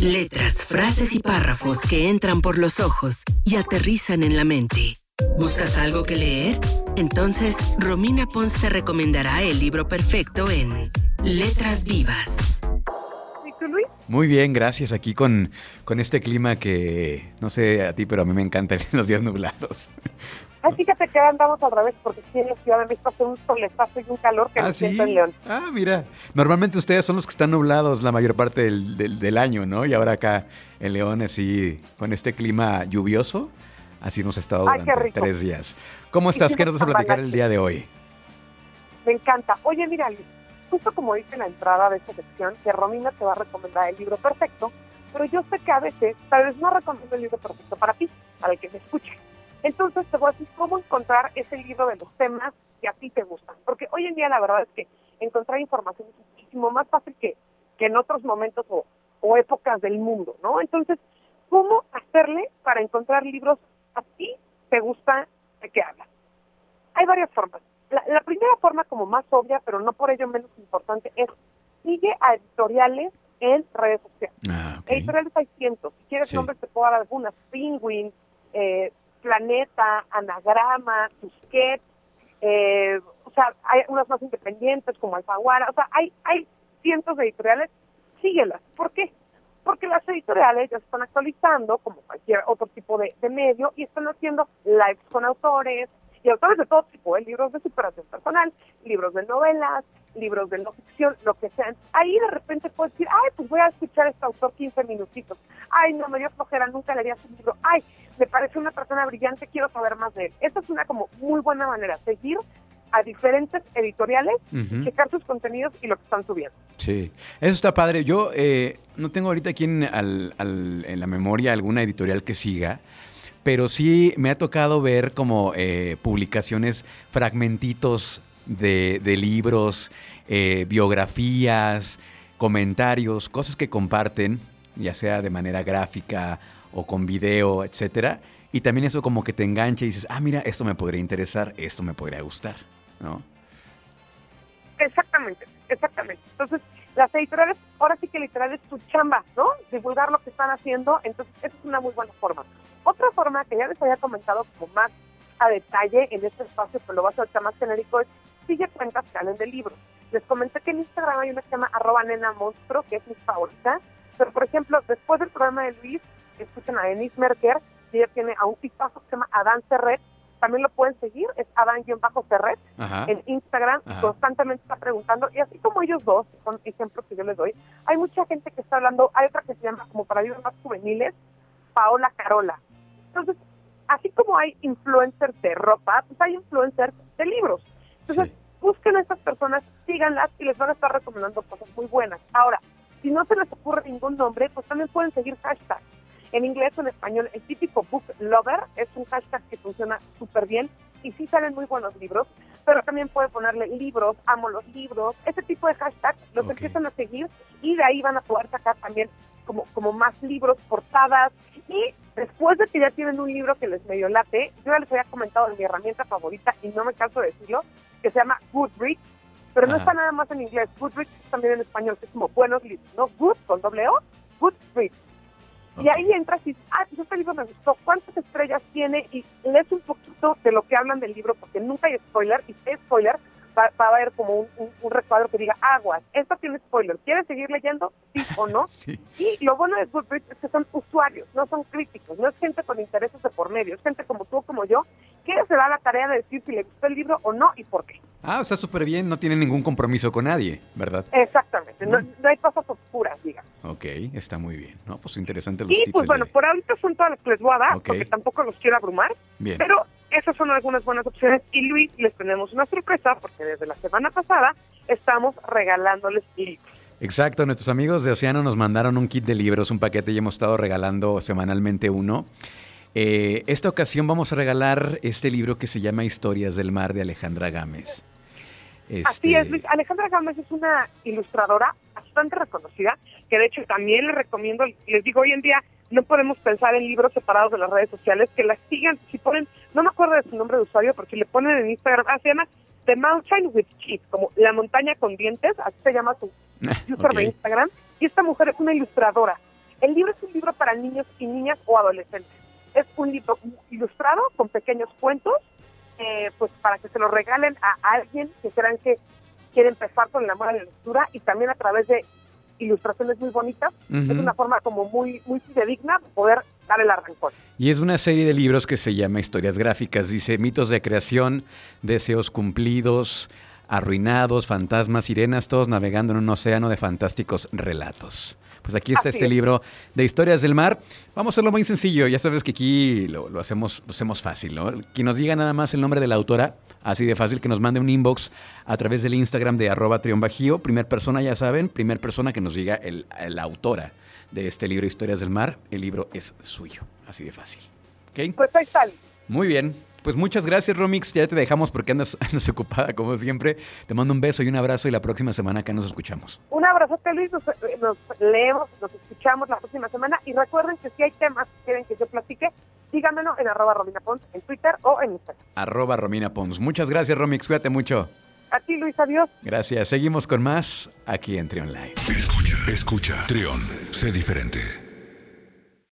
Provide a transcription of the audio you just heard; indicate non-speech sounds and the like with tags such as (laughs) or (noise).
Letras, frases y párrafos que entran por los ojos y aterrizan en la mente. ¿Buscas algo que leer? Entonces, Romina Pons te recomendará el libro perfecto en Letras Vivas. Muy bien, gracias. Aquí con, con este clima que no sé a ti, pero a mí me encanta (laughs) los días nublados. Ay, fíjate que andamos al revés, porque aquí en la Ciudad de México hace un solezazo y un calor que ah, no ¿sí? siento en León. Ah, mira. Normalmente ustedes son los que están nublados la mayor parte del, del, del año, ¿no? Y ahora acá en León, así, con este clima lluvioso, así hemos estado Ay, qué durante tres días. ¿Cómo estás? ¿Qué nos vas a platicar el día de hoy? Me encanta. Oye, mira, Luis, justo como dice en la entrada de esta sección, que Romina te va a recomendar el libro perfecto, pero yo sé que a veces tal vez no recomiendo el libro perfecto para ti, para el que me escuche. Entonces te voy a decir cómo encontrar ese libro de los temas que a ti te gustan. Porque hoy en día la verdad es que encontrar información es muchísimo más fácil que, que en otros momentos o, o épocas del mundo, ¿no? Entonces, ¿cómo hacerle para encontrar libros a ti te gusta de qué hablas? Hay varias formas. La, la primera forma como más obvia, pero no por ello menos importante, es sigue a editoriales en redes sociales. Ah, ok. Editoriales hay cientos. Si quieres Sí. nombres te puedo dar algunas. Penguin, eh, Planeta, Anagrama, Tusquets, eh, o sea, hay unas más independientes como Alfaguara, o sea, hay, hay cientos de editoriales, síguelas. ¿Por qué? Porque las editoriales ya se están actualizando, como cualquier otro tipo de, de medio, y están haciendo lives con autores, y autores de todo tipo, ¿eh? libros de superación personal, libros de novelas, libros de no ficción, lo que sean. Ahí de repente puedes decir, ay, pues voy a escuchar a este autor 15 minutitos. Ay, no, me dio flojera, nunca leería su libro. Ay, me parece una persona brillante, quiero saber más de él. Esta es una como muy buena manera, seguir a diferentes editoriales, Ujú. checar sus contenidos y lo que están subiendo. Sí, eso está padre. Yo eh, no tengo ahorita aquí en, al- al- en la memoria alguna editorial que siga, pero sí me ha tocado ver como eh, publicaciones, fragmentitos de, de libros, eh, biografías, comentarios, cosas que comparten, ya sea de manera gráfica o con video, etcétera. Y también eso como que te engancha y dices, ah, mira, esto me podría interesar, esto me podría gustar, ¿no? Exactamente, exactamente. Entonces, las editoriales, ahora sí que literal es su chamba, ¿no? Divulgar lo que están haciendo, entonces esa es una muy buena forma. Otra forma que ya les había comentado como más a detalle en este espacio, pero lo vas a hacer más genérico, es sigue cuentas que hablen de libros. Les comenté que en Instagram hay una que se llama arroba nena monstruo, que es mi favorita, pero por ejemplo, después del programa de Luis, escuchan a Denise Merker, y ella tiene a un tipazo que se llama Adán Serret, también lo pueden seguir, es Adán-Serret, en Instagram Ajá. constantemente está preguntando y así como ellos dos que son ejemplos que yo les doy hay mucha gente que está hablando hay otra que se llama como para libros más juveniles Paola Carola. Entonces así como hay influencers de ropa pues hay influencers de libros. Entonces Sí. busquen a estas personas síganlas y les van a estar recomendando cosas muy buenas. Ahora si no se les ocurre ningún nombre pues también pueden seguir hashtags en inglés o en español, el típico book lover es un hashtag que funciona súper bien y sí salen muy buenos libros, pero también puede ponerle libros, amo los libros, ese tipo de hashtags los empiezan a seguir y de ahí van a poder sacar también como, como más libros, portadas y después de que ya tienen un libro que les medio late, yo ya les había comentado de mi herramienta favorita y no me canso de decirlo, que se llama Goodreads, pero no está nada más en inglés, Goodreads es también en español, que es como buenos libros, ¿no? Good con doble O, Goodreads. Y ahí entras y, ah, pues este libro me gustó, ¿cuántas estrellas tiene? Y lees un poquito de lo que hablan del libro, porque nunca hay spoiler, y si hay spoiler, va, va a haber como un, un, un recuadro que diga, aguas, esto tiene spoiler, ¿quieres seguir leyendo? Sí o no. (laughs) Sí. Y lo bueno de Goodreads es que son usuarios, no son críticos, no es gente con intereses de por medio, es gente como tú o como yo, que se da la tarea de decir si le gustó el libro o no y por qué. Ah, o sea, súper bien, no tiene ningún compromiso con nadie, ¿verdad? Exactamente, no, no hay cosas oscuras, digamos. Ok, está muy bien. No, pues interesante los Y pues de- bueno, por ahorita son todas las que les voy a dar, porque tampoco los quiero abrumar. Bien. Pero esas son algunas buenas opciones. Y Luis, les tenemos una sorpresa porque desde la semana pasada estamos regalándoles libros. Exacto, nuestros amigos de Océano nos mandaron un kit de libros, un paquete y hemos estado regalando semanalmente uno. Eh, esta ocasión vamos a regalar este libro que se llama Historias del Mar de Alejandra Gámez. Así Este, es, Luis. Alejandra Gámez es una ilustradora bastante reconocida, que de hecho también les recomiendo, les digo, hoy en día no podemos pensar en libros separados de las redes sociales, que las sigan, si ponen, no me acuerdo de su nombre de usuario, pero si le ponen en Instagram, ah, se llama The Mountain with Teeth, como la montaña con dientes, así se llama su user ok. de Instagram, y esta mujer es una ilustradora. El libro es un libro para niños y niñas o adolescentes. Es un libro ilustrado con pequeños cuentos, eh, pues para que se lo regalen a alguien que crean que quiere empezar con el amor a la lectura y también a través de ilustraciones muy bonitas. Es una forma como muy, muy digna de poder dar el arrancón. Y es una serie de libros que se llama Historias Gráficas. Dice mitos de creación, deseos cumplidos, arruinados, fantasmas, sirenas, todos navegando en un océano de fantásticos relatos. Pues aquí está este libro de historias del mar. Vamos a hacerlo muy sencillo. Ya sabes que aquí lo, hacemos, lo hacemos fácil, ¿no? Que nos diga nada más el nombre de la autora, así de fácil, que nos mande un inbox a través del Instagram de arroba bajío. Primer persona, ya saben, primer persona que nos diga el, la autora de este libro Historias del Mar. El libro es suyo, así de fácil. ¿Okay? Pues ahí está. Muy bien. Pues muchas gracias, Romix. Ya te dejamos porque andas, (laughs) andas ocupada como siempre. Te mando un beso y un abrazo y la próxima semana acá nos escuchamos. Un Luis. Nos, nos, leemos, nos escuchamos la próxima semana. Y recuerden que si hay temas que quieren que yo platique, díganmelo en arroba Romina Pons en Twitter o en Instagram. Arroba Romina Pons. Muchas gracias, Romix. Cuídate mucho. A ti, Luis. Adiós. Gracias. Seguimos con más aquí en Trion Live. Escucha. Escucha. Trion. Sé diferente.